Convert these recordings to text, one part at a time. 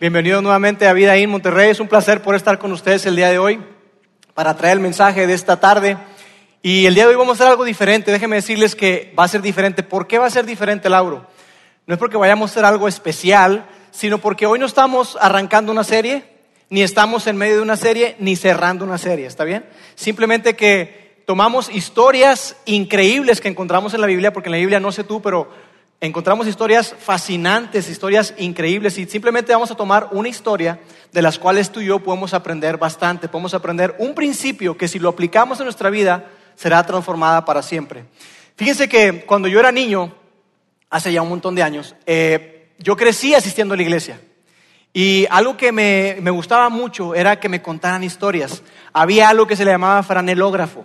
Bienvenidos nuevamente a Vida en Monterrey. Es un placer por estar con ustedes el día de hoy para traer el mensaje de esta tarde. Y el día de hoy vamos a hacer algo diferente. Déjenme decirles que va a ser diferente. ¿Por qué va a ser diferente, Lauro? No es porque vayamos a hacer algo especial, sino porque hoy no estamos arrancando una serie, ni estamos en medio de una serie, ni cerrando una serie. ¿Está bien? Simplemente que tomamos historias increíbles que encontramos en la Biblia, porque en la Biblia no sé tú, pero encontramos historias fascinantes, historias increíbles y simplemente vamos a tomar una historia de las cuales tú y yo podemos aprender bastante, podemos aprender un principio que si lo aplicamos en nuestra vida será transformada para siempre. Fíjense que cuando yo era niño, hace ya un montón de años, eh, yo crecí asistiendo a la iglesia. Y algo que me, me gustaba mucho era que me contaran historias. Había algo que se le llamaba franelógrafo.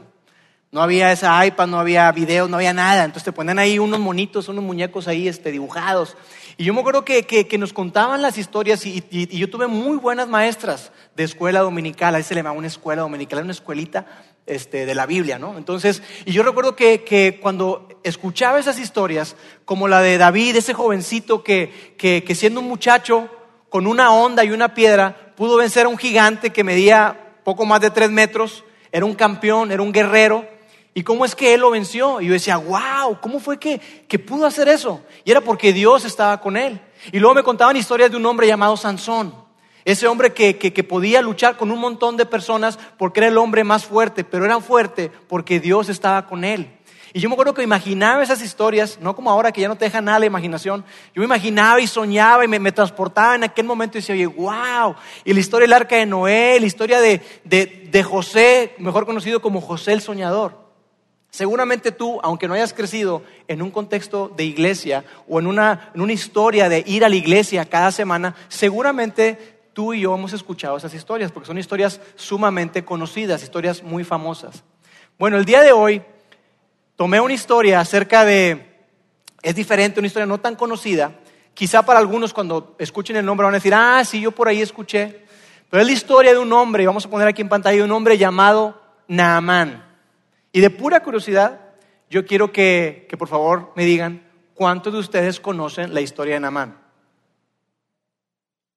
No había esa iPad, no había videos, no había nada. Entonces te ponían ahí unos monitos, unos muñecos ahí este, dibujados. Y yo me acuerdo que, que, nos contaban las historias y, y, yo tuve muy buenas maestras de escuela dominical. Ahí se le llamaba una escuela dominical, una escuelita este, de la Biblia, ¿no? Entonces, y yo recuerdo que, que, cuando escuchaba esas historias, como la de David, ese jovencito que, que siendo un muchacho con una onda y una piedra pudo vencer a un gigante que medía poco más de tres metros, era un campeón, era un guerrero ¿Y cómo es que él lo venció? Y yo decía, wow, ¿cómo fue que, que pudo hacer eso? Y era porque Dios estaba con él. Y luego me contaban historias de un hombre llamado Sansón. Ese hombre que, que, podía luchar con un montón de personas porque era el hombre más fuerte, pero era fuerte porque Dios estaba con él. Y yo me acuerdo que imaginaba esas historias, no como ahora que ya no te deja nada la imaginación. Yo me imaginaba y soñaba y me, me transportaba en aquel momento y decía, oye, wow. Y la historia del arca de Noé, la historia de, de, de José, mejor conocido como José el Soñador. Seguramente tú, aunque no hayas crecido en un contexto de iglesia o en una, en una, historia de ir a la iglesia cada semana, seguramente tú y yo hemos escuchado esas historias, porque son historias sumamente conocidas, historias muy famosas. Bueno, el día de hoy tomé una historia acerca de, es diferente, una historia no tan conocida, quizá para algunos cuando escuchen el nombre van a decir, ah, sí, yo por ahí escuché, pero es la historia de un hombre, y vamos a poner aquí en pantalla, un hombre llamado Naamán. Y de pura curiosidad, yo quiero que, por favor me digan cuántos de ustedes conocen la historia de Namán.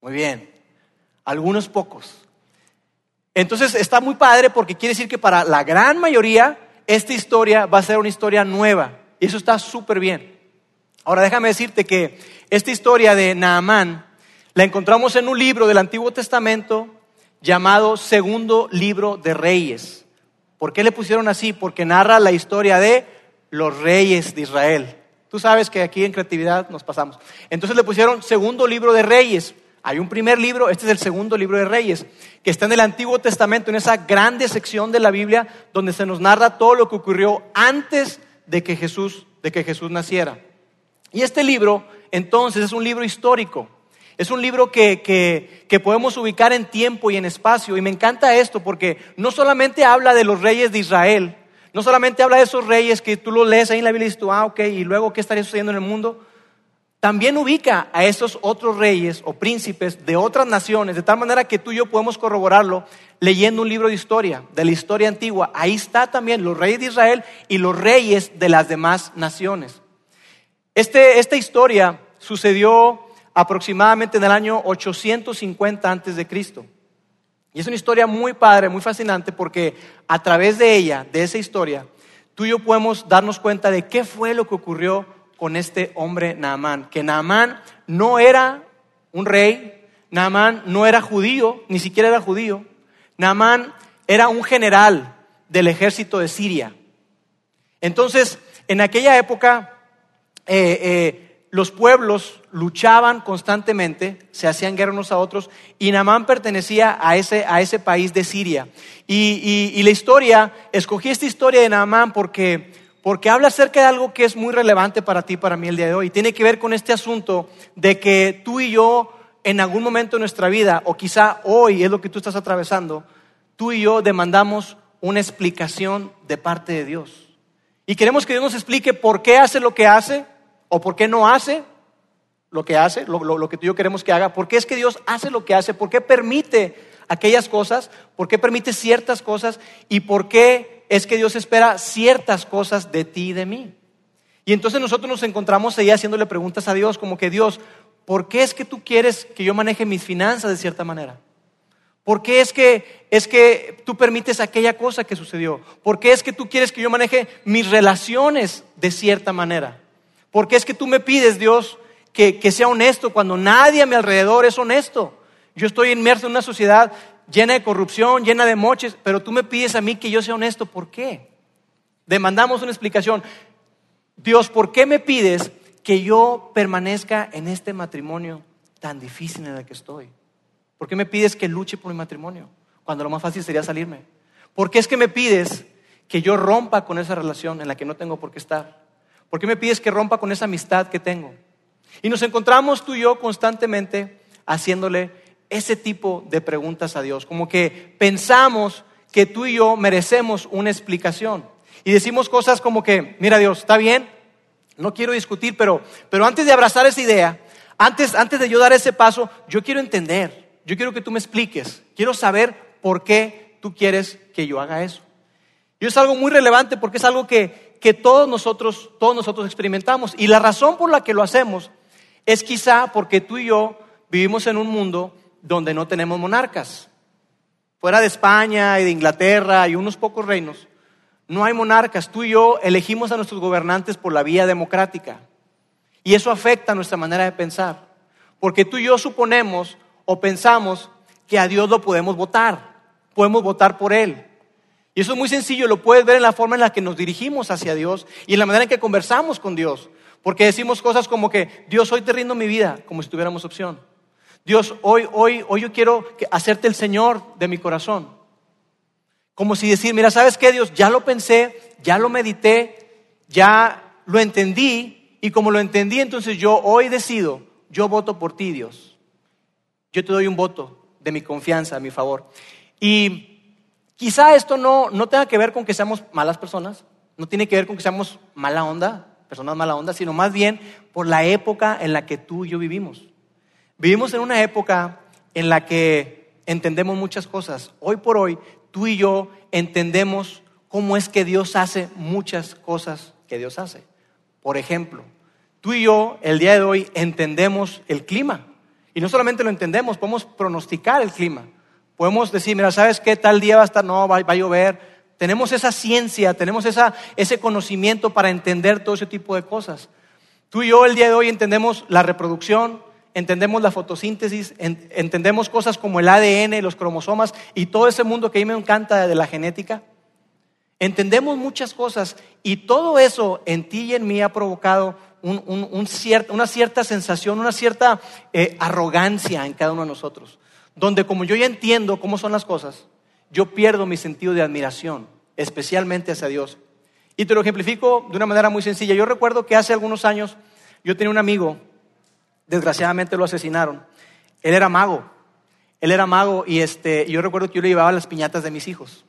Muy bien, algunos pocos. Entonces está muy padre porque quiere decir que para la gran mayoría esta historia va a ser una historia nueva. Y eso está súper bien. Ahora déjame decirte que esta historia de Naamán la encontramos en un libro del Antiguo Testamento llamado Segundo Libro de Reyes. ¿Por qué le pusieron así? Porque narra la historia de los reyes de Israel. Tú sabes que aquí en creatividad nos pasamos. Entonces le pusieron segundo libro de reyes. Hay un primer libro, este es el segundo libro de Reyes, que está en el Antiguo Testamento, en esa grande sección de la Biblia donde se nos narra todo lo que ocurrió antes de que Jesús, de que Jesús naciera. Y este libro, entonces, es un libro histórico. Es un libro que, que, podemos ubicar en tiempo y en espacio. Y me encanta esto porque no solamente habla de los reyes de Israel, no solamente habla de esos reyes que tú lo lees ahí en la Biblia y dices tú, ah, ok, y luego qué estaría sucediendo en el mundo. También ubica a esos otros reyes o príncipes de otras naciones, de tal manera que tú y yo podemos corroborarlo leyendo un libro de historia, de la historia antigua. Ahí está también los reyes de Israel y los reyes de las demás naciones. Este, esta historia sucedió aproximadamente en el año 850 antes de Cristo. Y es una historia muy padre, muy fascinante, porque a través de ella, de esa historia, tú y yo podemos darnos cuenta de qué fue lo que ocurrió con este hombre Naamán. Que Naamán no era un rey, Naamán no era judío, ni siquiera era judío. Naamán era un general del ejército de Siria. Entonces, en aquella época, eh, eh, los pueblos luchaban constantemente, se hacían guerra unos a otros, y Namán pertenecía a ese, a ese país de Siria. Y, la historia, escogí esta historia de Namán porque, porque habla acerca de algo que es muy relevante para ti, para mí el día de hoy. Tiene que ver con este asunto de que tú y yo, en algún momento de nuestra vida, o quizá hoy es lo que tú estás atravesando, tú y yo demandamos una explicación de parte de Dios. Y queremos que Dios nos explique por qué hace lo que hace ¿O por qué no hace lo que hace, lo, que tú y yo queremos que haga? ¿Por qué es que Dios hace lo que hace? ¿Por qué permite aquellas cosas? ¿Por qué permite ciertas cosas? ¿Y por qué es que Dios espera ciertas cosas de ti y de mí? Y entonces nosotros nos encontramos ahí haciéndole preguntas a Dios, como que Dios, ¿por qué es que tú quieres que yo maneje mis finanzas de cierta manera? ¿Por qué es que, es que tú permites aquella cosa que sucedió? ¿Por qué es que tú quieres que yo maneje mis relaciones de cierta manera? ¿Por qué es que tú me pides, Dios, que, que sea honesto cuando nadie a mi alrededor es honesto? Yo estoy inmerso en una sociedad llena de corrupción, llena de moches, pero tú me pides a mí que yo sea honesto. ¿Por qué? Demandamos una explicación. Dios, ¿por qué me pides que yo permanezca en este matrimonio tan difícil en el que estoy? ¿Por qué me pides que luche por mi matrimonio cuando lo más fácil sería salirme? ¿Por qué es que me pides que yo rompa con esa relación en la que no tengo por qué estar? ¿Por qué me pides que rompa con esa amistad que tengo? Y nos encontramos tú y yo constantemente haciéndole ese tipo de preguntas a Dios, como que pensamos que tú y yo merecemos una explicación. Y decimos cosas como que, mira Dios, está bien, no quiero discutir, pero, pero antes de abrazar esa idea, antes, antes de yo dar ese paso, yo quiero entender. Yo quiero que tú me expliques. Quiero saber por qué tú quieres que yo haga eso. Y es algo muy relevante porque es algo que, que todos, nosotros, todos nosotros experimentamos. Y la razón por la que lo hacemos es quizá porque tú y yo vivimos en un mundo donde no tenemos monarcas. Fuera de España y de Inglaterra y unos pocos reinos, no hay monarcas. Tú y yo elegimos a nuestros gobernantes por la vía democrática. Y eso afecta nuestra manera de pensar. Porque tú y yo suponemos o pensamos que a Dios lo podemos votar, podemos votar por Él. Y eso es muy sencillo, lo puedes ver en la forma en la que nos dirigimos hacia Dios y en la manera en que conversamos con Dios. Porque decimos cosas como que, Dios, hoy te rindo mi vida, como si tuviéramos opción. Dios, hoy, hoy, hoy yo quiero hacerte el Señor de mi corazón. Como si decir, mira, ¿sabes qué, Dios? Ya lo pensé, ya lo medité, ya lo entendí, y como lo entendí, entonces yo hoy decido, yo voto por ti, Dios yo te doy un voto de mi confianza a mi favor. Y quizá esto no, no tenga que ver con que seamos malas personas, no tiene que ver con que seamos mala onda, personas mala onda, sino más bien por la época en la que tú y yo vivimos. Vivimos en una época en la que entendemos muchas cosas. Hoy por hoy, tú y yo entendemos cómo es que Dios hace muchas cosas que Dios hace. Por ejemplo, tú y yo el día de hoy entendemos el clima. Y no solamente lo entendemos, podemos pronosticar el clima. Podemos decir, mira, ¿sabes qué? Tal día va a estar, no, va, a llover. Tenemos esa ciencia, tenemos esa, ese conocimiento para entender todo ese tipo de cosas. Tú y yo el día de hoy entendemos la reproducción, entendemos la fotosíntesis, entendemos cosas como el ADN, los cromosomas y todo ese mundo que a mí me encanta de la genética. Entendemos muchas cosas y todo eso en ti y en mí ha provocado una cierta sensación, una cierta eh, arrogancia en cada uno de nosotros, donde como yo ya entiendo cómo son las cosas, yo pierdo mi sentido de admiración, especialmente hacia Dios. Y te lo ejemplifico de una manera muy sencilla. Yo recuerdo que hace algunos años yo tenía un amigo, desgraciadamente lo asesinaron. Él era mago, él era mago y este, yo recuerdo que yo le llevaba las piñatas de mis hijos.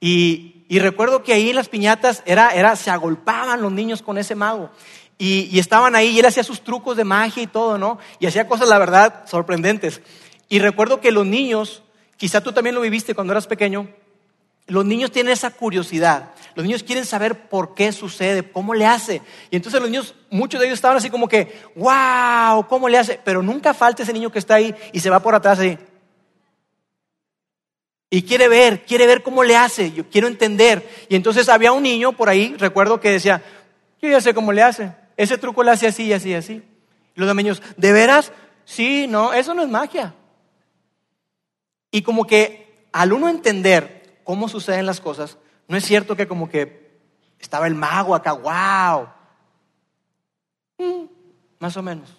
Y, y, recuerdo que ahí en las piñatas era, era, se agolpaban los niños con ese mago. Y, estaban ahí y él hacía sus trucos de magia y todo, ¿no? Y hacía cosas, la verdad, sorprendentes. Y recuerdo que los niños, quizá tú también lo viviste cuando eras pequeño, los niños tienen esa curiosidad. Los niños quieren saber por qué sucede, cómo le hace. Y entonces los niños, muchos de ellos estaban así como que, wow, ¿cómo le hace? Pero nunca falta ese niño que está ahí y se va por atrás ahí. Y quiere ver, quiere ver cómo le hace, yo quiero entender. Y entonces había un niño por ahí, recuerdo que decía, yo ya sé cómo le hace. Ese truco lo hace así así así. Y los niños, ¿de veras? Sí, no, eso no es magia. Y como que al uno entender cómo suceden las cosas, no es cierto que como que estaba el mago acá, wow. Mm, más o menos.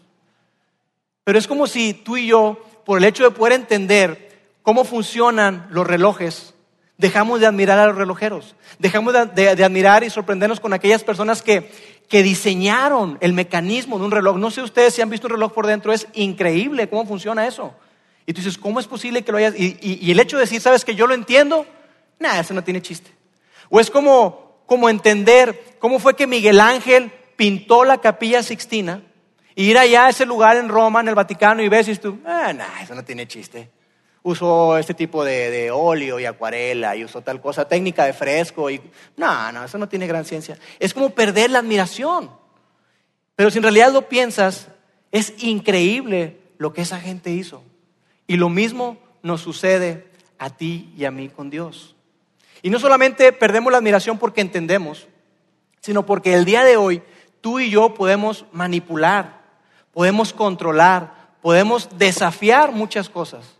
Pero es como si tú y yo, por el hecho de poder entender cómo funcionan los relojes, dejamos de admirar a los relojeros, dejamos de, admirar y sorprendernos con aquellas personas que, que diseñaron el mecanismo de un reloj. No sé ustedes si han visto un reloj por dentro, es increíble cómo funciona eso. Y tú dices, ¿cómo es posible que lo hayas? Y, el hecho de decir, ¿sabes que yo lo entiendo? Nada, eso no tiene chiste. O es como, como entender cómo fue que Miguel Ángel pintó la capilla Sixtina y ir allá a ese lugar en Roma, en el Vaticano, y ves y tú, ah, nada, eso no tiene chiste. Usó este tipo de, de, óleo y acuarela y usó tal cosa, técnica de fresco y no, no, eso no tiene gran ciencia. Es como perder la admiración. Pero si en realidad lo piensas, Es increíble lo que esa gente hizo. Y lo mismo nos sucede a ti y a mí con Dios. Y no solamente perdemos la admiración porque entendemos, sino porque el día de hoy tú y yo podemos manipular, podemos controlar, podemos desafiar muchas cosas.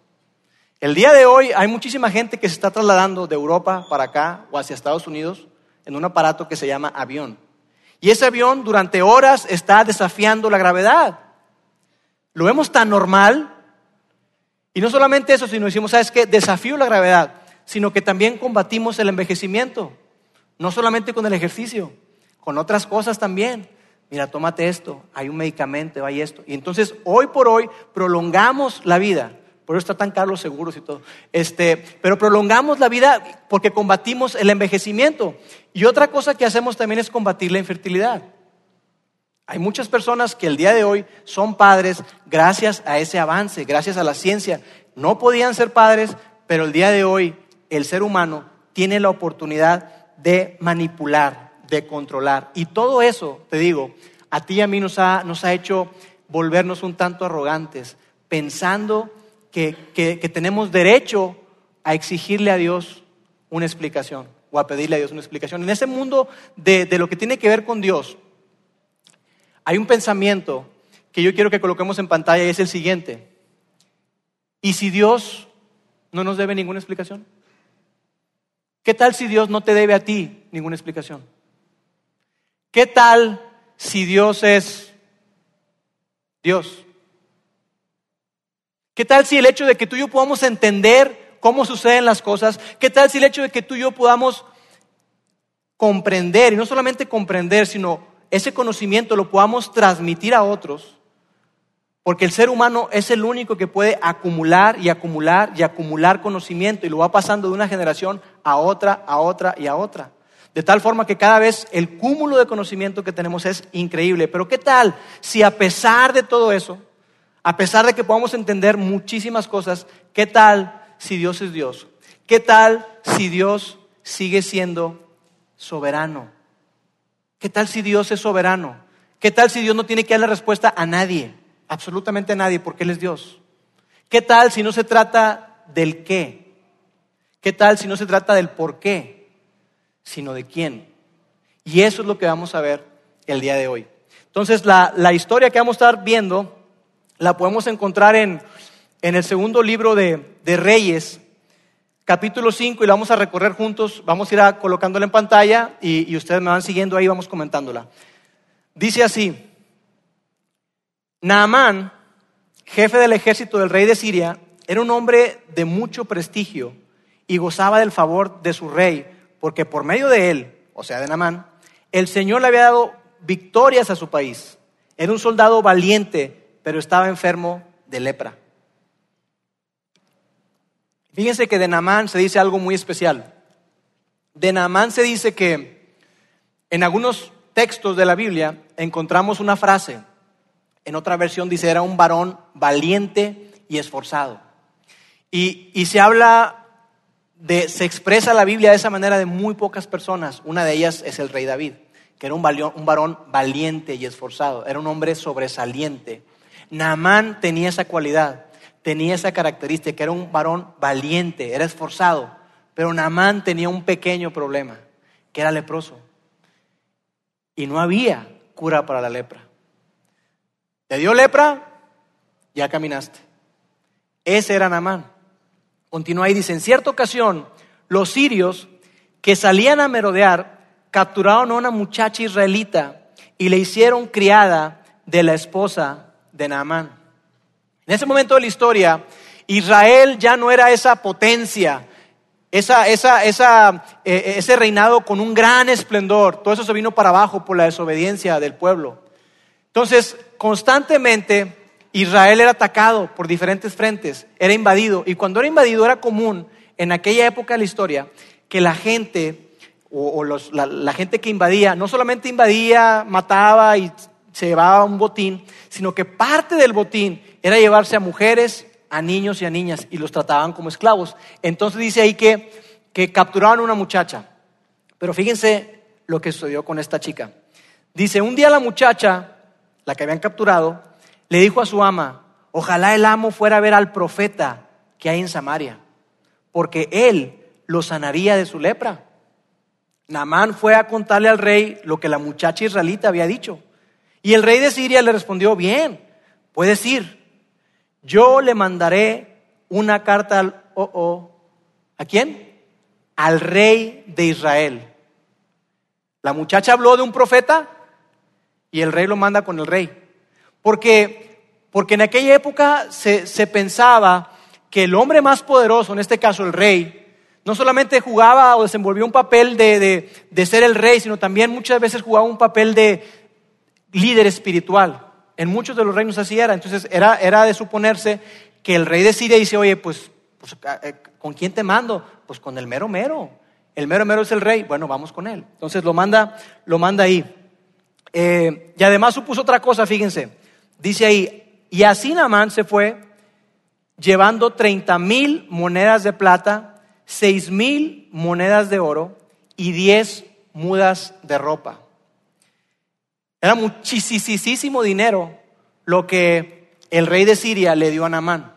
El día de hoy hay muchísima gente que se está trasladando de Europa para acá o hacia Estados Unidos en un aparato que se llama avión. Y ese avión durante horas está desafiando la gravedad. Lo vemos tan normal. Y no solamente eso, sino decimos, ¿sabes qué? Desafío la gravedad, sino que también combatimos el envejecimiento. No solamente con el ejercicio, con otras cosas también. Mira, tómate esto, hay un medicamento, hay esto. Y entonces, hoy por hoy, prolongamos la vida. Por eso está tan caro los seguros y todo. Este, pero prolongamos la vida porque combatimos el envejecimiento. Y otra cosa que hacemos también es combatir la infertilidad. Hay muchas personas que el día de hoy son padres gracias a ese avance, gracias a la ciencia. No podían ser padres, pero el día de hoy el ser humano tiene la oportunidad de manipular, de controlar. Y todo eso, te digo, a ti y a mí nos ha, nos ha hecho volvernos un tanto arrogantes, pensando que, tenemos derecho a exigirle a Dios una explicación o a pedirle a Dios una explicación. En ese mundo de, de lo que tiene que ver con Dios, hay un pensamiento que yo quiero que coloquemos en pantalla y es el siguiente. ¿Y si Dios no nos debe ninguna explicación? ¿Qué tal si Dios no te debe a ti ninguna explicación? ¿Qué tal si Dios es Dios? ¿Qué tal si el hecho de que tú y yo podamos entender cómo suceden las cosas? ¿Qué tal si el hecho de que tú y yo podamos comprender, y no solamente comprender, sino ese conocimiento lo podamos transmitir a otros? Porque el ser humano es el único que puede acumular y acumular y acumular conocimiento y lo va pasando de una generación a otra, a otra y a otra. De tal forma que cada vez el cúmulo de conocimiento que tenemos es increíble. Pero ¿qué tal si a pesar de todo eso, a pesar de que podamos entender muchísimas cosas, qué tal si Dios es Dios? ¿Qué tal si Dios sigue siendo soberano? ¿Qué tal si Dios es soberano? ¿Qué tal si Dios no tiene que dar la respuesta a nadie? Absolutamente a nadie, porque Él es Dios. ¿Qué tal si no se trata del qué? ¿Qué tal si no se trata del por qué, sino de quién? Y eso es lo que vamos a ver el día de hoy. Entonces, la, historia que vamos a estar viendo la podemos encontrar en, el segundo libro de, Reyes, capítulo 5, y la vamos a recorrer juntos. Vamos a ir colocándola en pantalla y, y ustedes me van siguiendo ahí, vamos comentándola. Dice así. Naamán, jefe del ejército del rey de Siria, era un hombre de mucho prestigio y gozaba del favor de su rey, porque por medio de él, o sea, de Naamán, el Señor le había dado victorias a su país. Era un soldado valiente, pero estaba enfermo de lepra. Fíjense que de Naamán se dice algo muy especial. De Naamán se dice que en algunos textos de la Biblia encontramos una frase en otra versión dice, era un varón valiente y esforzado. Y, se habla de, se expresa la Biblia de esa manera de muy pocas personas. Una de ellas es el rey David, que era un, un varón valiente y esforzado. Era un hombre sobresaliente. Naamán tenía esa cualidad, tenía esa característica, era un varón valiente, era esforzado. Pero Naamán tenía un pequeño problema, que era leproso. Y no había cura para la lepra. ¿Te dio lepra? Ya caminaste. Ese era Namán. Continúa y dice, en cierta ocasión, los sirios que salían a merodear capturaron a una muchacha israelita y le hicieron criada de la esposa de Naamán. En ese momento de la historia, Israel ya no era esa potencia, esa, esa, esa, eh, ese reinado con un gran esplendor. Todo eso se vino para abajo por la desobediencia del pueblo. Entonces, constantemente Israel era atacado por diferentes frentes, era invadido. Y cuando era invadido era común en aquella época de la historia que la gente o, la, gente que invadía, no solamente invadía, mataba y se llevaba un botín, sino que parte del botín era llevarse a mujeres, a niños y a niñas y los trataban como esclavos. Entonces dice ahí que, que capturaban a una muchacha. Pero fíjense lo que sucedió con esta chica. Dice, un día la muchacha la que habían capturado, le dijo a su ama, ojalá el amo fuera a ver al profeta que hay en Samaria, porque él lo sanaría de su lepra. Naamán fue a contarle al rey lo que la muchacha israelita había dicho. Y el rey de Siria le respondió, bien, puedes ir. Yo le mandaré una carta al... Oh, oh, ¿A quién? Al rey de Israel. La muchacha habló de un profeta y el rey lo manda con el rey. Porque, porque en aquella época se, se pensaba que el hombre más poderoso, en este caso el rey, no solamente jugaba o desenvolvió un papel de, ser el rey, sino también muchas veces jugaba un papel de líder espiritual. En muchos de los reinos así era. Entonces era, era de suponerse que el rey de Siria dice, oye, pues, pues eh, ¿con quién te mando? Pues con el mero mero. El mero mero es el rey. Bueno, vamos con él. Entonces lo manda, lo manda ahí. Eh, y además supuso otra cosa, fíjense. Dice ahí, y así Namán se fue llevando 30 mil monedas de plata seis mil monedas de oro y diez mudas de ropa. Era muchísimo dinero lo que el rey de Siria le dio a Namán.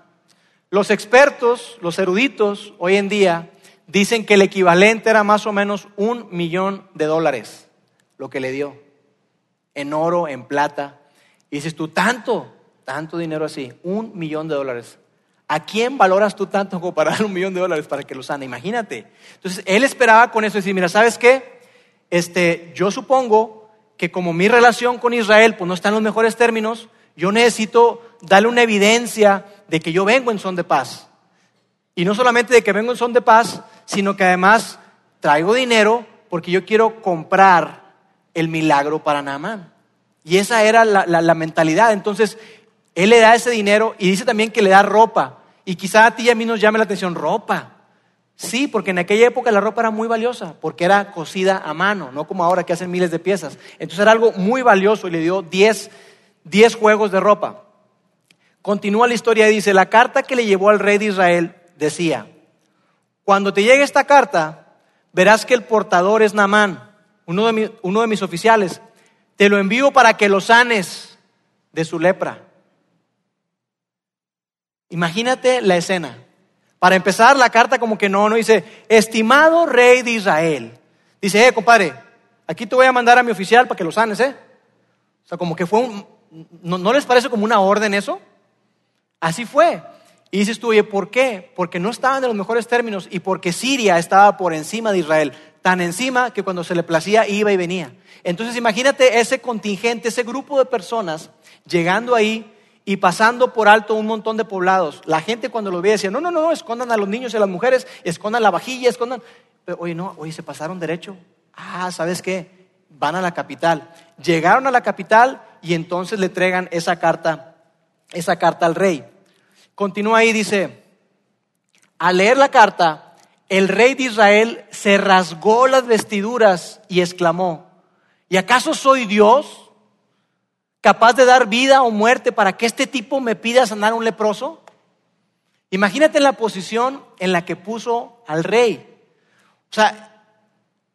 Los expertos, los eruditos, hoy en día dicen que el equivalente era más o menos un millón de dólares, lo que le dio, en oro, en plata. Y dices tú, tanto, tanto dinero así, un millón de dólares. ¿A quién valoras tú tanto como para dar un millón de dólares para que lo sane? Imagínate. Entonces, él esperaba con eso decir, mira, ¿sabes qué? Este, yo supongo que como mi relación con Israel pues no está en los mejores términos, yo necesito darle una evidencia de que yo vengo en son de paz. Y no solamente de que vengo en son de paz, sino que además traigo dinero porque yo quiero comprar el milagro para Naamán. Y esa era la, la mentalidad. Entonces, él le da ese dinero y dice también que le da ropa. Y quizá a ti y a mí nos llame la atención, ropa. Sí, porque en aquella época la ropa era muy valiosa, porque era cosida a mano, no como ahora que hacen miles de piezas. Entonces era algo muy valioso y le dio 10, juegos de ropa. Continúa la historia y dice, la carta que le llevó al rey de Israel decía, cuando te llegue esta carta, verás que el portador es Namán, uno de, uno de mis oficiales. Te lo envío para que lo sanes de su lepra. Imagínate la escena. Para empezar, la carta como que no, no dice, estimado rey de Israel. Dice, eh, compadre, aquí te voy a mandar a mi oficial para que lo sanes, ¿eh? O sea, como que fue un... ¿No, les parece como una orden eso? Así fue. Y dices tú, oye, ¿por qué? Porque no estaban en los mejores términos y porque Siria estaba por encima de Israel. Tan encima que cuando se le placía iba y venía. Entonces imagínate ese contingente, ese grupo de personas llegando ahí y pasando por alto un montón de poblados. La gente cuando lo veía decía, no, no, no, escondan a los niños y a las mujeres, escondan la vajilla, escondan... Pero, oye, no, oye, se pasaron derecho. Ah, ¿sabes qué? Van a la capital. Llegaron a la capital y entonces le entregan esa carta, esa carta al rey. Continúa ahí, dice, al leer la carta, el rey de Israel se rasgó las vestiduras y exclamó, ¿y acaso soy Dios? Capaz de dar vida o muerte para que este tipo me pida sanar un leproso? Imagínate la posición en la que puso al rey. O sea,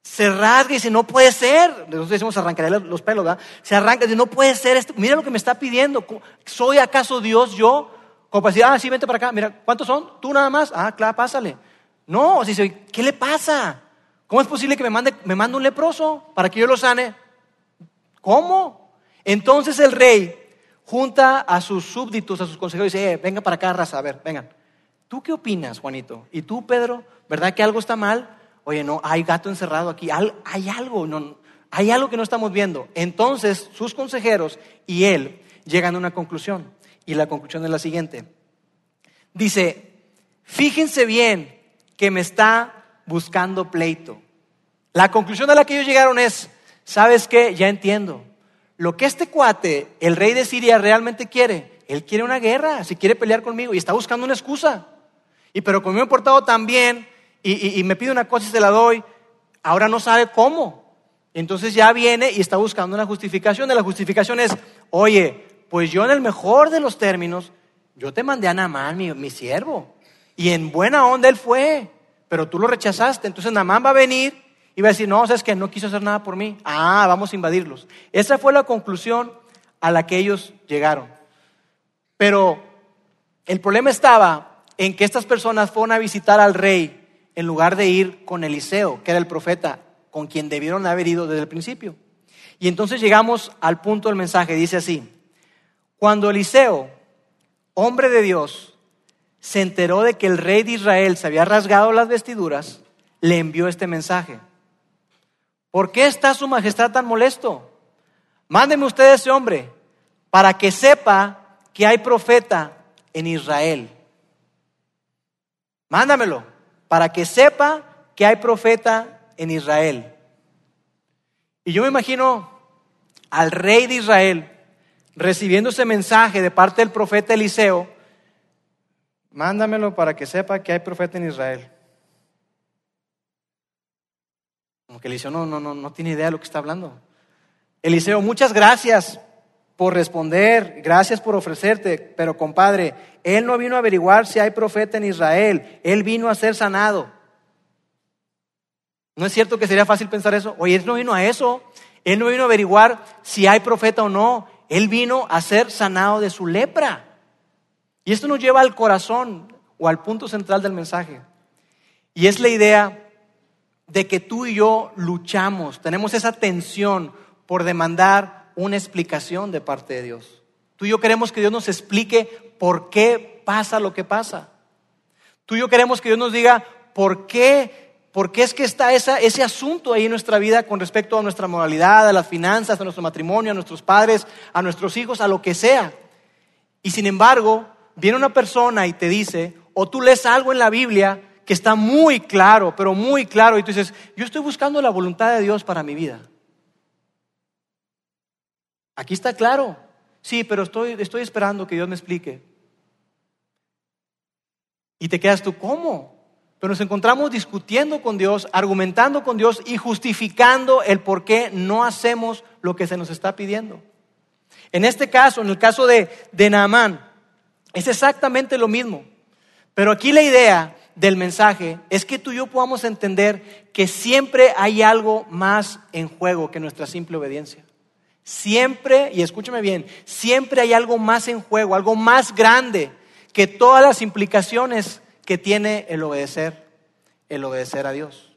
se rasga y dice, no puede ser. Nosotros decimos arrancaré los pelos, ¿verdad? Se arranca y dice, no puede ser esto. Mira lo que me está pidiendo. ¿Soy acaso Dios yo? Como para decir, ah, sí, vente para acá. Mira, ¿cuántos son? ¿Tú nada más? Ah, claro, pásale. No, o sea, ¿qué le pasa? ¿Cómo es posible que me mande, me mande un leproso para que yo lo sane? ¿Cómo? Entonces el rey junta a sus súbditos, a sus consejeros y dice, eh, venga para acá, raza, a ver, vengan. ¿Tú qué opinas, Juanito? ¿Y tú, Pedro? ¿Verdad que algo está mal? Oye, no, hay gato encerrado aquí, hay algo, no, hay algo que no estamos viendo. Entonces sus consejeros y él llegan a una conclusión. Y la conclusión es la siguiente. Dice, fíjense bien que me está buscando pleito. La conclusión a la que ellos llegaron es, ¿sabes qué? Ya entiendo lo que este cuate, el rey de Siria, realmente quiere, él quiere una guerra, si quiere pelear conmigo y está buscando una excusa. Y pero como me he portado tan bien y, me pide una cosa y se la doy, ahora no sabe cómo. Entonces ya viene y está buscando una justificación. Y la justificación es, oye, pues yo en el mejor de los términos, yo te mandé a Namán, mi, mi siervo. Y en buena onda él fue, pero tú lo rechazaste. Entonces Namán va a venir Iba a decir, no, es que no quiso hacer nada por mí. Ah, vamos a invadirlos. Esa fue la conclusión a la que ellos llegaron. Pero el problema estaba en que estas personas fueron a visitar al rey en lugar de ir con Eliseo, que era el profeta con quien debieron haber ido desde el principio. Y entonces llegamos al punto del mensaje, dice así, cuando Eliseo, hombre de Dios, se enteró de que el rey de Israel se había rasgado las vestiduras, le envió este mensaje. ¿Por qué está su majestad tan molesto? Mándeme usted ese hombre para que sepa que hay profeta en Israel. Mándamelo para que sepa que hay profeta en Israel. Y yo me imagino al rey de Israel recibiendo ese mensaje de parte del profeta Eliseo, mándamelo para que sepa que hay profeta en Israel. Como que Eliseo no, no, no, no tiene idea de lo que está hablando. Eliseo, muchas gracias por responder, gracias por ofrecerte, pero compadre, él no vino a averiguar si hay profeta en Israel, él vino a ser sanado. ¿No es cierto que sería fácil pensar eso? Oye, él no vino a eso, él no vino a averiguar si hay profeta o no, él vino a ser sanado de su lepra. Y esto nos lleva al corazón o al punto central del mensaje. Y es la idea de que tú y yo luchamos, tenemos esa tensión por demandar una explicación de parte de Dios. Tú y yo queremos que Dios nos explique por qué pasa lo que pasa. Tú y yo queremos que Dios nos diga por qué, por qué es que está ese asunto ahí en nuestra vida con respecto a nuestra moralidad, a las finanzas, a nuestro matrimonio, a nuestros padres, a nuestros hijos, a lo que sea. Y sin embargo, viene una persona y te dice, o tú lees algo en la Biblia que está muy claro, pero muy claro, y tú dices, yo estoy buscando la voluntad de Dios para mi vida. Aquí está claro. Sí, pero estoy, estoy esperando que Dios me explique. Y te quedas tú, ¿cómo? Pero nos encontramos discutiendo con Dios, argumentando con Dios y justificando el por qué no hacemos lo que se nos está pidiendo. En este caso, en el caso de, de Naamán, es exactamente lo mismo. Pero aquí la idea del mensaje es que tú y yo podamos entender que siempre hay algo más en juego que nuestra simple obediencia. Siempre, y escúchame bien, siempre hay algo más en juego, algo más grande que todas las implicaciones que tiene el obedecer, el obedecer a Dios.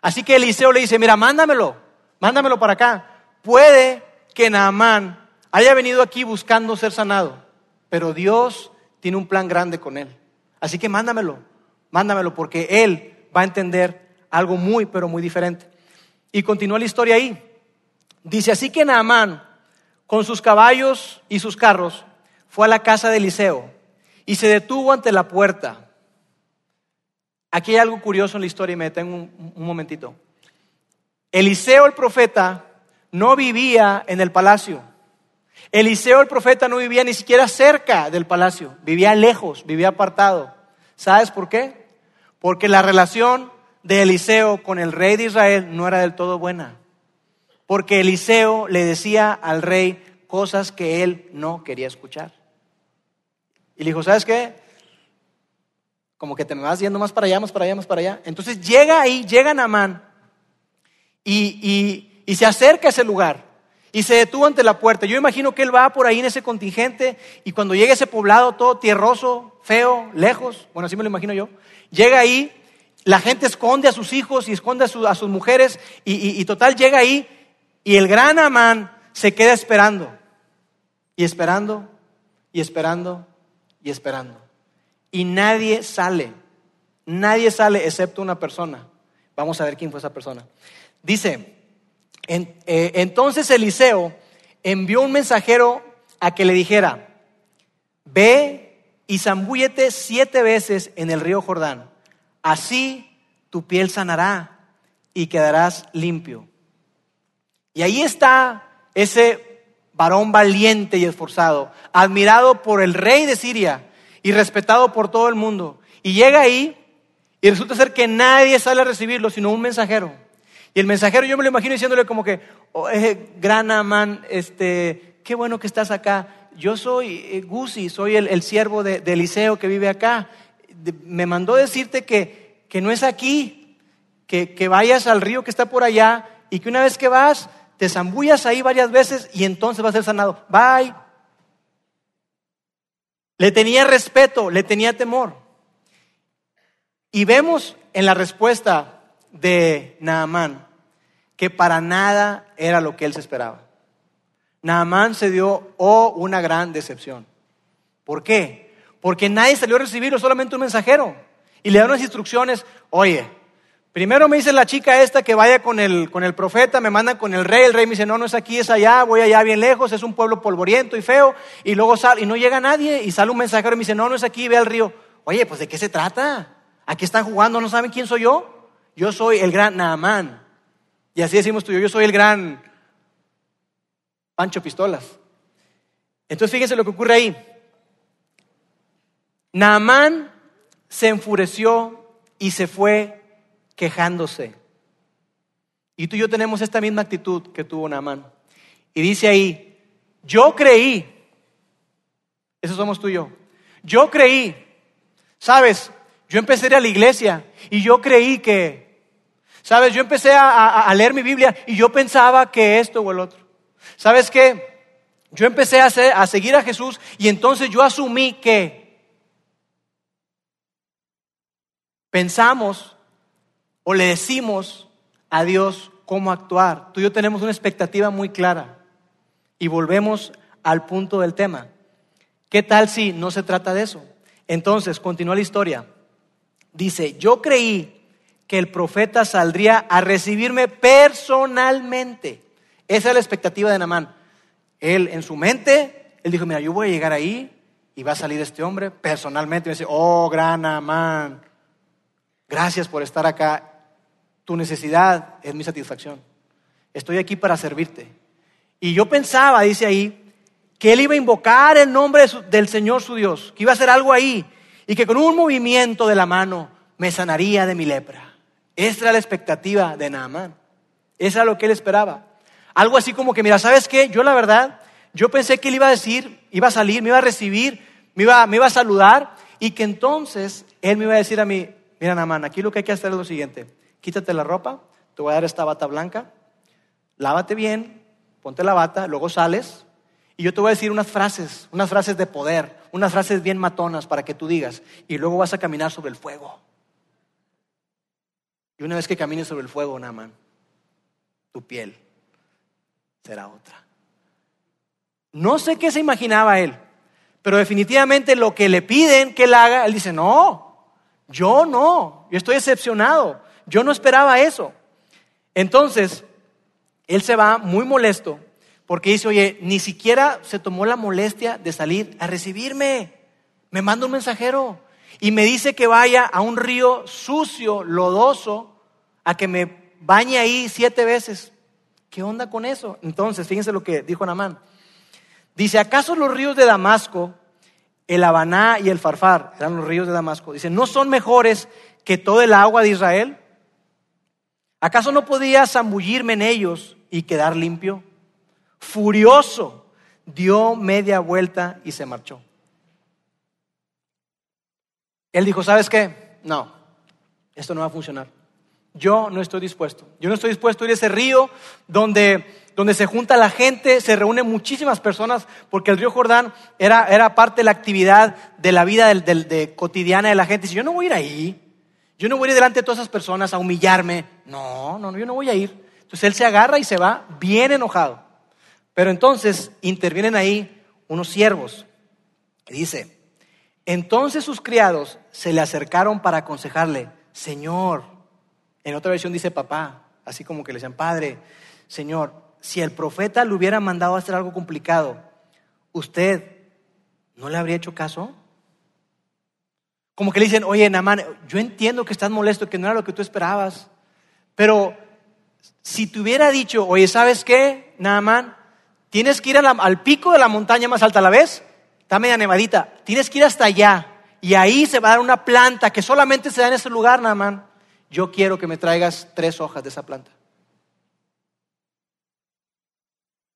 Así que Eliseo le dice, mira, mándamelo, mándamelo para acá. Puede que Naamán haya venido aquí buscando ser sanado, pero Dios tiene un plan grande con él. Así que mándamelo, mándamelo, porque él va a entender algo muy, pero muy diferente. Y continúa la historia ahí. Dice así que Naamán, con sus caballos y sus carros, fue a la casa de Eliseo y se detuvo ante la puerta. Aquí hay algo curioso en la historia y me detengo un, un momentito. Eliseo el profeta no vivía en el palacio. Eliseo el profeta no vivía ni siquiera cerca del palacio, vivía lejos, vivía apartado. ¿Sabes por qué? Porque la relación de Eliseo con el rey de Israel no era del todo buena porque Eliseo le decía al rey cosas que él no quería escuchar. Y le dijo, ¿sabes qué? Como que te me vas yendo más para allá, más para allá, más para allá. Entonces llega ahí, llega Namán y, y, se acerca a ese lugar y se detuvo ante la puerta. Yo imagino que él va por ahí en ese contingente y cuando llega ese poblado todo tierroso, feo, lejos, bueno, así me lo imagino yo, llega ahí, la gente esconde a sus hijos y esconde a, sus mujeres y, total llega ahí y el gran Amán se queda esperando, y esperando, y esperando, y esperando. Y nadie sale, nadie sale excepto una persona. Vamos a ver quién fue esa persona. Dice, eh, entonces Eliseo envió un mensajero a que le dijera, ve y zambúyete siete veces en el río Jordán, así tu piel sanará y quedarás limpio. Y ahí está ese varón valiente y esforzado, admirado por el rey de Siria y respetado por todo el mundo. Y llega ahí y resulta ser que nadie sale a recibirlo, sino un mensajero. Y el mensajero yo me lo imagino diciéndole como que, oh, eh, gran Amán, este, qué bueno que estás acá. Yo soy eh, Gusi, soy el, siervo de, Eliseo que vive acá. me mandó decirte que, que no es aquí, que, que vayas al río que está por allá y que una vez que vas, te zambullas ahí varias veces y entonces vas a ser sanado. Bye. Le tenía respeto, le tenía temor. Y vemos en la respuesta de Naamán que para nada era lo que él se esperaba. Naamán se dio, oh, una gran decepción. ¿Por qué? Porque nadie salió a recibirlo, solamente un mensajero. Y le dan unas instrucciones, oye, primero me dice la chica esta que vaya con el, con el profeta, me mandan con el rey, el rey me dice, no, no es aquí, es allá, voy allá bien lejos, es un pueblo polvoriento y feo, y luego sale, y no llega nadie, y sale un mensajero y me dice, no, no es aquí, ve al río. Oye, pues ¿de qué se trata? Aquí están jugando, ¿no saben quién soy yo? Yo soy el gran Naamán. Y así decimos tú yo, yo soy el gran Pancho Pistolas. Entonces fíjense lo que ocurre ahí. Naamán se enfureció y se fue quejándose. Y tú y yo tenemos esta misma actitud que tuvo Naamán. Y dice ahí, yo creí, eso somos tú y yo, yo creí, sabes, yo empecé a ir a la iglesia y yo creí que, sabes, yo empecé a, leer mi Biblia y yo pensaba que esto o el otro. ¿Sabes qué? Yo empecé a, a seguir a Jesús y entonces yo asumí que pensamos o le decimos a Dios cómo actuar. Tú y yo tenemos una expectativa muy clara y volvemos al punto del tema. ¿Qué tal si no se trata de eso? Entonces, continúa la historia. Dice, yo creí que el profeta saldría a recibirme personalmente. Esa es la expectativa de Namán. Él en su mente, él dijo, mira, yo voy a llegar ahí y va a salir este hombre personalmente. Y me dice, oh, gran Namán, Gracias por estar acá. Tu necesidad es mi satisfacción. Estoy aquí para servirte. Y yo pensaba, dice ahí, que él iba a invocar el nombre del Señor su Dios, que iba a hacer algo ahí y que con un movimiento de la mano me sanaría de mi lepra. Esa era la expectativa de Naamán. Esa era lo que él esperaba. Algo así como que, mira, ¿sabes qué? Yo la verdad, yo pensé que él iba a decir, iba a salir, me iba a recibir, me iba, me iba a saludar y que entonces él me iba a decir a mí, Mira, Namán, aquí lo que hay que hacer es lo siguiente. Quítate la ropa, te voy a dar esta bata blanca, lávate bien, ponte la bata, luego sales y yo te voy a decir unas frases, unas frases de poder, unas frases bien matonas para que tú digas y luego vas a caminar sobre el fuego. Y una vez que camines sobre el fuego, Namán, tu piel será otra. No sé qué se imaginaba él, pero definitivamente lo que le piden que él haga, él dice, no, yo no, yo estoy decepcionado. Yo no esperaba eso. Entonces, él se va muy molesto porque dice, oye, ni siquiera se tomó la molestia de salir a recibirme. Me manda un mensajero y me dice que vaya a un río sucio, lodoso, a que me bañe ahí siete veces. ¿Qué onda con eso? Entonces, fíjense lo que dijo Namán. Dice, ¿acaso los ríos de Damasco el Habaná y el Farfar, eran los ríos de Damasco, dice, ¿no son mejores que todo el agua de Israel? ¿Acaso no podía zambullirme en ellos y quedar limpio? Furioso, dio media vuelta y se marchó. Él dijo, ¿sabes qué? No, esto no va a funcionar. Yo no estoy dispuesto. Yo no estoy dispuesto a ir a ese río donde donde se junta la gente, se reúnen muchísimas personas, porque el río Jordán era, era parte de la actividad de la vida de, cotidiana de la gente. Si yo no voy a ir ahí, yo no voy a ir delante de todas esas personas a humillarme. No, no, yo no voy a ir. Entonces él se agarra y se va bien enojado. Pero entonces intervienen ahí unos siervos. Dice, entonces sus criados se le acercaron para aconsejarle, Señor, en otra versión dice papá, así como que le decían, Padre, Señor, si el profeta le hubiera mandado a hacer algo complicado, ¿usted no le habría hecho caso? Como que le dicen, oye, Namán, yo entiendo que estás molesto, que no era lo que tú esperabas, pero si te hubiera dicho, oye, ¿sabes qué, Namán? Tienes que ir al pico de la montaña más alta, ¿la vez? Está media nevadita. Tienes que ir hasta allá. Y ahí se va a dar una planta que solamente se da en ese lugar, Namán. Yo quiero que me traigas tres hojas de esa planta.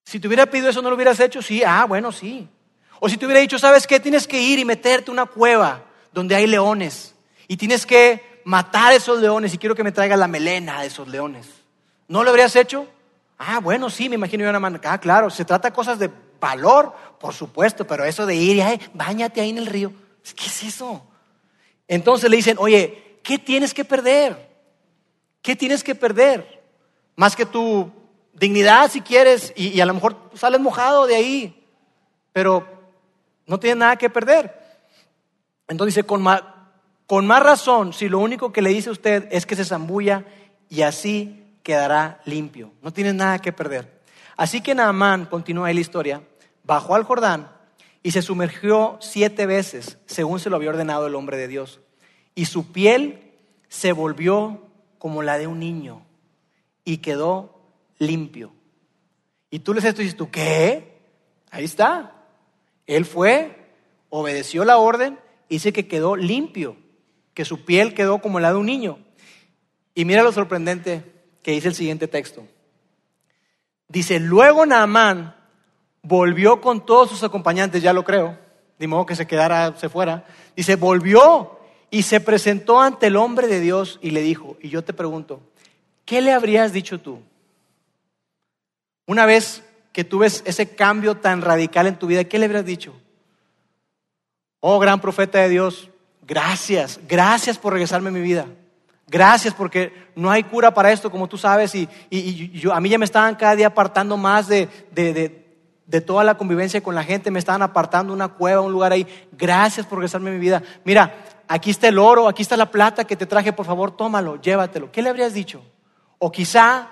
Si te hubiera pedido eso, ¿no lo hubieras hecho? Sí, ah, bueno, sí. O si te hubiera dicho, ¿sabes qué? Tienes que ir y meterte una cueva donde hay leones. Y tienes que matar a esos leones y quiero que me traiga la melena de esos leones. ¿No lo habrías hecho? Ah, bueno, sí, me imagino yo una mano. Ah, claro, se trata de cosas de valor, por supuesto, pero eso de ir y, ay, bañate ahí en el río, ¿qué es eso? Entonces le dicen, oye, ¿qué tienes que perder? ¿Qué tienes que perder? Más que tu dignidad si quieres y, a lo mejor sales mojado de ahí, pero no tienes nada que perder. Entonces dice, con más, con más razón, si lo único que le dice a usted es que se zambulla y así quedará limpio. No tienes nada que perder. Así que Naamán, continúa ahí la historia, bajó al Jordán y se sumergió siete veces, según se lo había ordenado el hombre de Dios. Y su piel se volvió como la de un niño y quedó limpio. Y tú le esto y dices, ¿tú qué? Ahí está. Él fue, obedeció la orden, y dice que quedó limpio, que su piel quedó como la de un niño. Y mira lo sorprendente que dice el siguiente texto. Dice, luego Naamán volvió con todos sus acompañantes, ya lo creo, de modo que se quedara, se fuera. Dice, volvió y se presentó ante el hombre de Dios y le dijo, y yo te pregunto, ¿qué le habrías dicho tú? Una vez que tú ves ese cambio tan radical en tu vida, ¿qué le habrías dicho? Oh, gran profeta de Dios, gracias, gracias por regresarme a mi vida. Gracias porque no hay cura para esto, como tú sabes, y, yo, a mí ya me estaban cada día apartando más de, de, toda la convivencia con la gente, me estaban apartando una cueva, un lugar ahí. Gracias por regresarme a mi vida. Mira, aquí está el oro, aquí está la plata que te traje, por favor, tómalo, llévatelo. ¿Qué le habrías dicho? O quizá,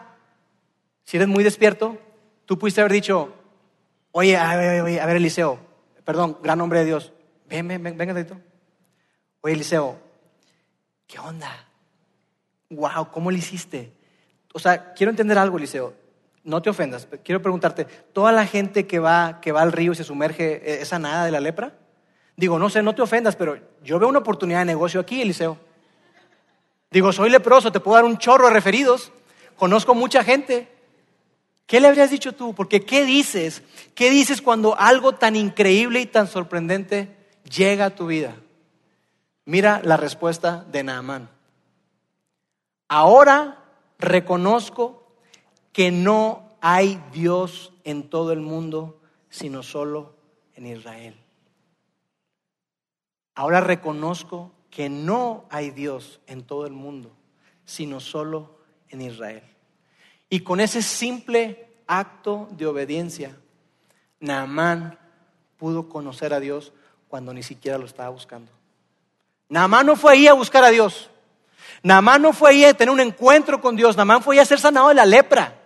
si eres muy despierto, tú pudiste haber dicho, oye, a ver, a ver, Eliseo, perdón, gran hombre de Dios, ven, ven, ven, venga, Oye, Eliseo, ¿qué onda? Wow, ¿cómo lo hiciste? O sea, quiero entender algo, Eliseo. No te ofendas, quiero preguntarte, ¿toda la gente que va, que va al río y se sumerge eh, es sanada de la lepra? Digo, no sé, no te ofendas, pero yo veo una oportunidad de negocio aquí, Eliseo. Digo, soy leproso, te puedo dar un chorro de referidos, conozco mucha gente. ¿Qué le habrías dicho tú? Porque ¿qué dices? ¿Qué dices cuando algo tan increíble y tan sorprendente llega a tu vida? Mira la respuesta de Naamán. Ahora reconozco que no hay Dios en todo el mundo, sino solo en Israel. Ahora reconozco que no hay Dios en todo el mundo, sino solo en Israel. Y con ese simple acto de obediencia, Naamán pudo conocer a Dios cuando ni siquiera lo estaba buscando. Naamán no fue ahí a buscar a Dios. Naamán no fue ahí a tener un encuentro con Dios. Naamán fue ahí a ser sanado de la lepra.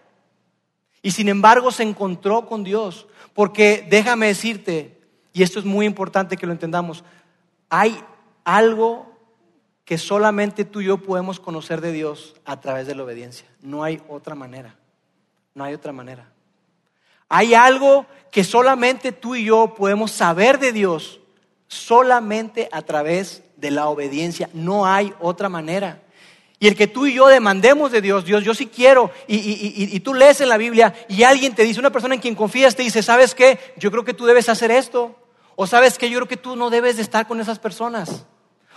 Y sin embargo se encontró con Dios. Porque déjame decirte, y esto es muy importante que lo entendamos, hay algo que solamente tú y yo podemos conocer de Dios a través de la obediencia. No hay otra manera. No hay otra manera. Hay algo que solamente tú y yo podemos saber de Dios solamente a través de la obediencia. No hay otra manera. Y el que tú y yo demandemos de Dios, Dios, yo sí quiero, y, tú lees en la Biblia y alguien te dice, una persona en quien confías te dice, ¿sabes qué? Yo creo que tú debes hacer esto. O sabes que yo creo que tú no debes de estar con esas personas.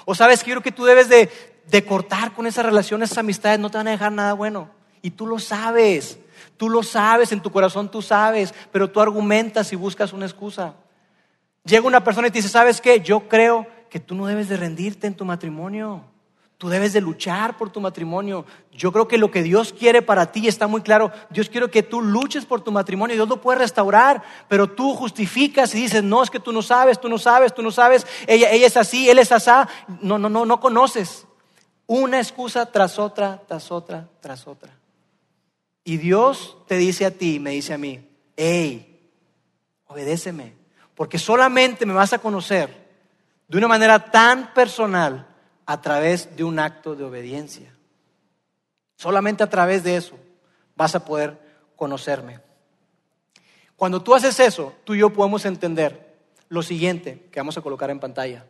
O sabes que yo creo que tú debes de, cortar con esas relaciones, esas amistades, no te van a dejar nada bueno. Y tú lo sabes, tú lo sabes, en tu corazón tú sabes, pero tú argumentas y buscas una excusa. Llega una persona y te dice, ¿sabes qué? Yo creo que tú no debes de rendirte en tu matrimonio. Tú debes de luchar por tu matrimonio. Yo creo que lo que Dios quiere para ti está muy claro. Dios quiere que tú luches por tu matrimonio. Dios lo puede restaurar, pero tú justificas y dices, no, es que tú no sabes, tú no sabes, tú no sabes. Ella, es así, él es asá. No, no, no, no conoces. Una excusa tras otra, tras otra, tras otra. Y Dios te dice a ti, me dice a mí, hey, obedéceme, porque solamente me vas a conocer de una manera tan personal a través de un acto de obediencia. Solamente a través de eso vas a poder conocerme. Cuando tú haces eso, tú y yo podemos entender lo siguiente que vamos a colocar en pantalla.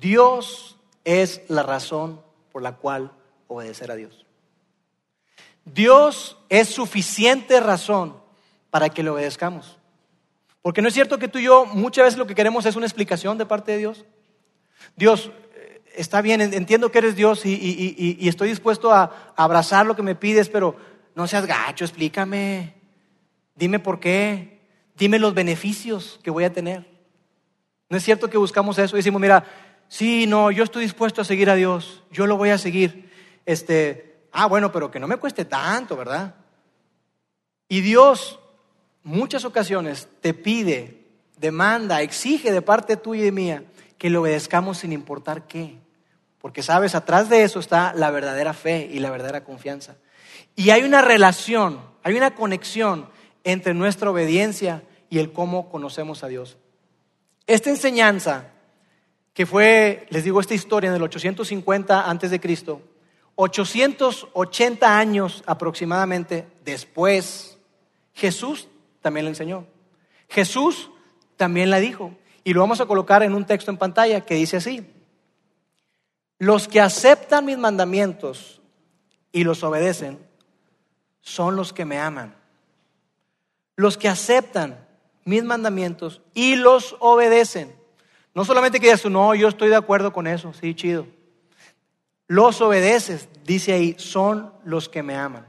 Dios es la razón por la cual obedecer a Dios. Dios es suficiente razón para que le obedezcamos. Porque no es cierto que tú y yo muchas veces lo que queremos es una explicación de parte de Dios. Dios, está bien, entiendo que eres Dios y, estoy dispuesto a, abrazar lo que me pides, pero no seas gacho, explícame, dime por qué. Dime los beneficios que voy a tener. ¿No es cierto que buscamos eso? Decimos, mira, sí, no, yo estoy dispuesto a seguir a Dios, yo lo voy a seguir. Este, ah, bueno, pero que no me cueste tanto, ¿verdad? Y Dios, muchas ocasiones, te pide, demanda, exige de parte tuya y mía que le obedezcamos sin importar qué. Porque sabes, atrás de eso está la verdadera fe y la verdadera confianza. Y hay una relación, hay una conexión entre nuestra obediencia y el cómo conocemos a Dios. Esta enseñanza, que fue, les digo, esta historia en el 850 antes de Cristo, 880 años aproximadamente después, Jesús también la enseñó. Jesús también la dijo. Y lo vamos a colocar en un texto en pantalla que dice así. Los que aceptan mis mandamientos y los obedecen son los que me aman. Los que aceptan mis mandamientos y los obedecen. No solamente que digas no, yo estoy de acuerdo con eso, sí, chido. Los obedeces, dice ahí, son los que me aman.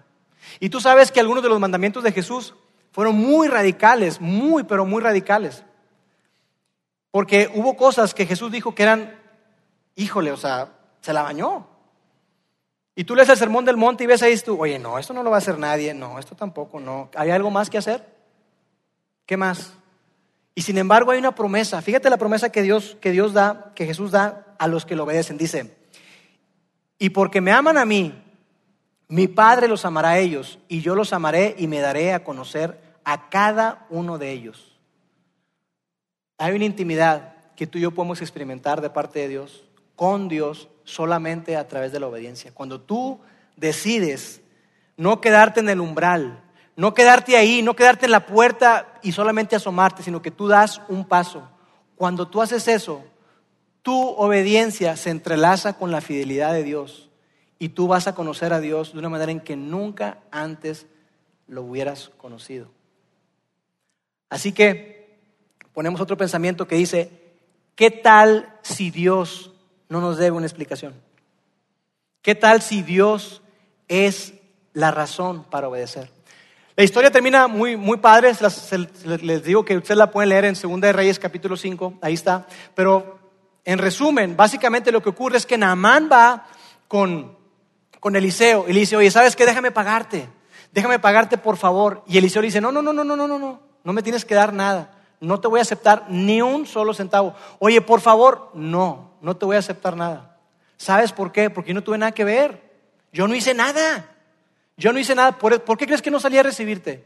Y tú sabes que algunos de los mandamientos de Jesús fueron muy radicales, muy, pero muy radicales. Porque hubo cosas que Jesús dijo que eran, híjole, o sea, se la bañó. Y tú lees el sermón del monte y ves ahí tú, oye, no, esto no lo va a hacer nadie, no, esto tampoco, no. ¿Hay algo más que hacer? ¿Qué más? Y sin embargo hay una promesa. Fíjate la promesa que Dios, que Dios da, que Jesús da a los que lo obedecen. Dice, y porque me aman a mí, mi Padre los amará a ellos, y yo los amaré y me daré a conocer a cada uno de ellos. Hay una intimidad que tú y yo podemos experimentar de parte de Dios, con Dios, solamente a través de la obediencia. Cuando tú decides no quedarte en el umbral, no quedarte ahí, no quedarte en la puerta y solamente asomarte, sino que tú das un paso. Cuando tú haces eso, tu obediencia se entrelaza con la fidelidad de Dios y tú vas a conocer a Dios de una manera en que nunca antes lo hubieras conocido. Así que ponemos otro pensamiento que dice, ¿qué tal si Dios no nos debe una explicación? ¿Qué tal si Dios es la razón para obedecer? La historia termina muy, muy padre, les digo que ustedes la pueden leer en 2 de Reyes capítulo 5, ahí está, pero en resumen, básicamente lo que ocurre es que Naamán va con, con Eliseo y le dice, oye, ¿sabes qué? Déjame pagarte, déjame pagarte por favor. Y Eliseo le dice, no, no, no, no, no, no, no, no me tienes que dar nada, no te voy a aceptar ni un solo centavo. Oye, por favor, no, no te voy a aceptar nada. ¿Sabes por qué? Porque yo no tuve nada que ver, yo no hice nada. Yo no hice nada. ¿Por, qué crees que no salí a recibirte?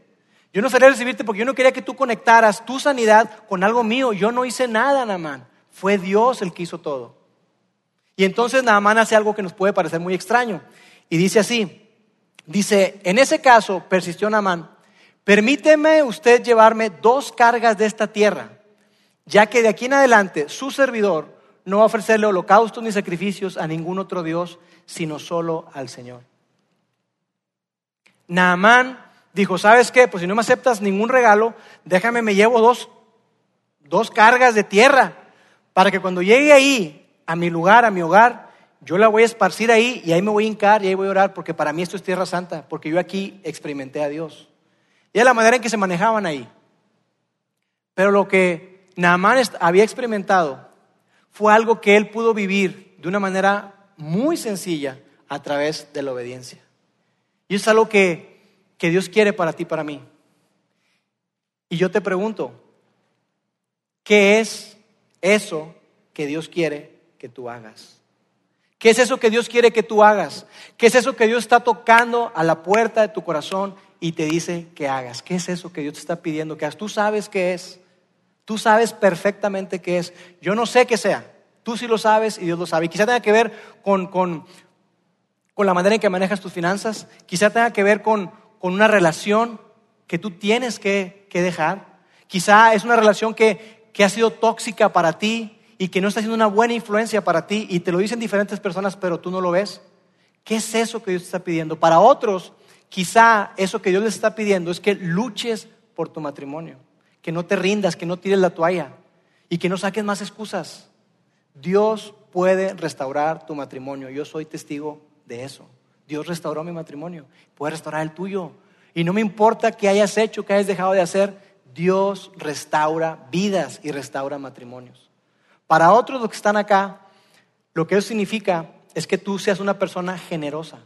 Yo no salí a recibirte porque yo no quería que tú conectaras tu sanidad con algo mío. Yo no hice nada, Namán. Fue Dios el que hizo todo. Y entonces Naamán hace algo que nos puede parecer muy extraño. Y dice así, dice, en ese caso, persistió Naamán, permíteme usted llevarme dos cargas de esta tierra, ya que de aquí en adelante su servidor no va a ofrecerle holocaustos ni sacrificios a ningún otro Dios, sino solo al Señor. Naamán dijo, ¿sabes qué? Pues si no me aceptas ningún regalo, déjame, me llevo dos, dos cargas de tierra para que cuando llegue ahí, a mi lugar, a mi hogar, yo la voy a esparcir ahí y ahí me voy a hincar y ahí voy a orar porque para mí esto es tierra santa, porque yo aquí experimenté a Dios. Y es la manera en que se manejaban ahí. Pero lo que Naamán había experimentado fue algo que él pudo vivir de una manera muy sencilla a través de la obediencia. Y es algo que, que Dios quiere para ti, para mí. Y yo te pregunto, ¿qué es eso que Dios quiere que tú hagas? ¿Qué es eso que Dios quiere que tú hagas? ¿Qué es eso que Dios está tocando a la puerta de tu corazón y te dice que hagas? ¿Qué es eso que Dios te está pidiendo que hagas? Tú sabes qué es. Tú sabes perfectamente qué es. Yo no sé qué sea. Tú sí lo sabes y Dios lo sabe. Y quizá tenga que ver con, con, con la manera en que manejas tus finanzas, quizá tenga que ver con, una relación que tú tienes que, dejar, quizá es una relación que, que ha sido tóxica para ti y que no está siendo una buena influencia para ti y te lo dicen diferentes personas pero tú no lo ves. ¿Qué es eso que Dios te está pidiendo? Para otros, quizá eso que Dios les está pidiendo es que luches por tu matrimonio, que no te rindas, que no tires la toalla y que no saques más excusas. Dios puede restaurar tu matrimonio. Yo soy testigo de eso. Dios restauró mi matrimonio, puede restaurar el tuyo. Y no me importa qué hayas hecho, qué hayas dejado de hacer, Dios restaura vidas y restaura matrimonios. Para otros los que están acá, lo que eso significa es que tú seas una persona generosa,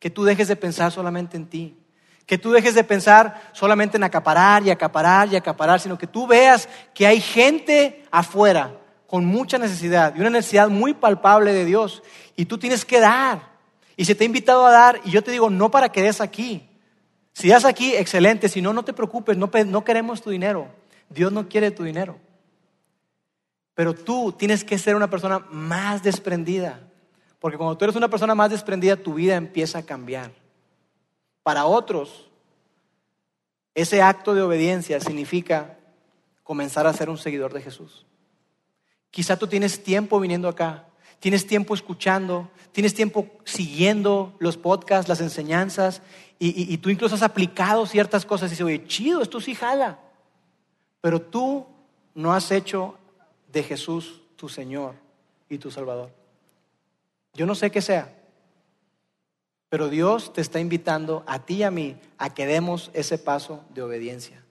que tú dejes de pensar solamente en ti, que tú dejes de pensar solamente en acaparar y acaparar y acaparar, sino que tú veas que hay gente afuera con mucha necesidad y una necesidad muy palpable de Dios y tú tienes que dar. Y se te ha invitado a dar y yo te digo, no para que des aquí. Si das aquí, excelente, si no, no te preocupes, no, no queremos tu dinero. Dios no quiere tu dinero. Pero tú tienes que ser una persona más desprendida. Porque cuando tú eres una persona más desprendida, tu vida empieza a cambiar. Para otros, ese acto de obediencia significa comenzar a ser un seguidor de Jesús. Quizá tú tienes tiempo viniendo acá, tienes tiempo escuchando, tienes tiempo siguiendo los podcasts, las enseñanzas, y, tú incluso has aplicado ciertas cosas y dices, oye, chido, esto sí jala. Pero tú no has hecho de Jesús tu Señor y tu Salvador. Yo no sé qué sea, pero Dios te está invitando a ti y a mí a que demos ese paso de obediencia.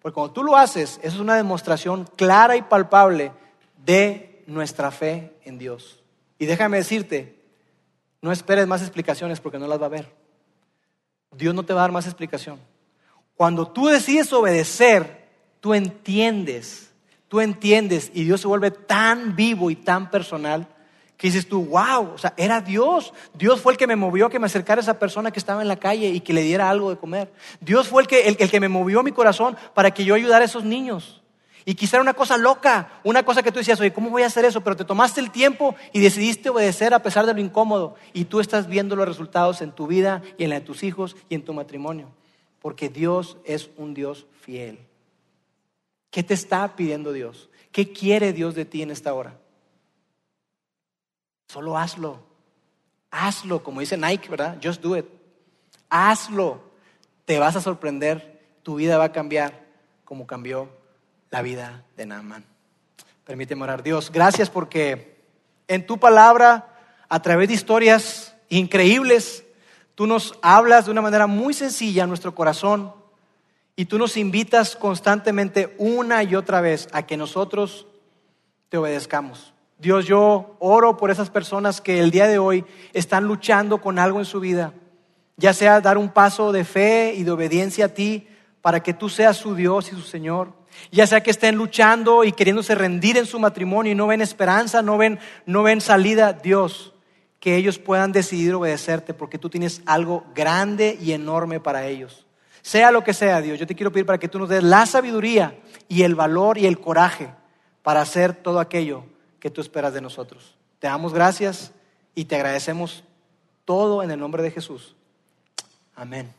Porque cuando tú lo haces, eso es una demostración clara y palpable de nuestra fe en Dios. Y déjame decirte, no esperes más explicaciones porque no las va a ver. Dios no te va a dar más explicación. Cuando tú decides obedecer, tú entiendes, tú entiendes y Dios se vuelve tan vivo y tan personal que dices tú, wow, o sea, era Dios. Dios fue el que me movió a que me acercara a esa persona que estaba en la calle y que le diera algo de comer. Dios fue el que, el, que me movió mi corazón para que yo ayudara a esos niños. Y quizá era una cosa loca, una cosa que tú decías, oye, ¿cómo voy a hacer eso? Pero te tomaste el tiempo y decidiste obedecer a pesar de lo incómodo. Y tú estás viendo los resultados en tu vida y en la de tus hijos y en tu matrimonio. Porque Dios es un Dios fiel. ¿Qué te está pidiendo Dios? ¿Qué quiere Dios de ti en esta hora? Solo hazlo. Hazlo, como dice Nike, ¿verdad? Just do it. Hazlo. Te vas a sorprender. Tu vida va a cambiar como cambió la vida de Naaman. Permíteme orar. Dios, gracias porque en tu palabra, a través de historias increíbles, tú nos hablas de una manera muy sencilla a nuestro corazón y tú nos invitas constantemente una y otra vez a que nosotros te obedezcamos. Dios, yo oro por esas personas que el día de hoy están luchando con algo en su vida, ya sea dar un paso de fe y de obediencia a ti para que tú seas su Dios y su Señor, ya sea que estén luchando y queriéndose rendir en su matrimonio y no ven esperanza, no ven, no ven salida, Dios, que ellos puedan decidir obedecerte porque tú tienes algo grande y enorme para ellos. Sea lo que sea, Dios, yo te quiero pedir para que tú nos des la sabiduría y el valor y el coraje para hacer todo aquello que tú esperas de nosotros. Te damos gracias y te agradecemos todo en el nombre de Jesús. Amén.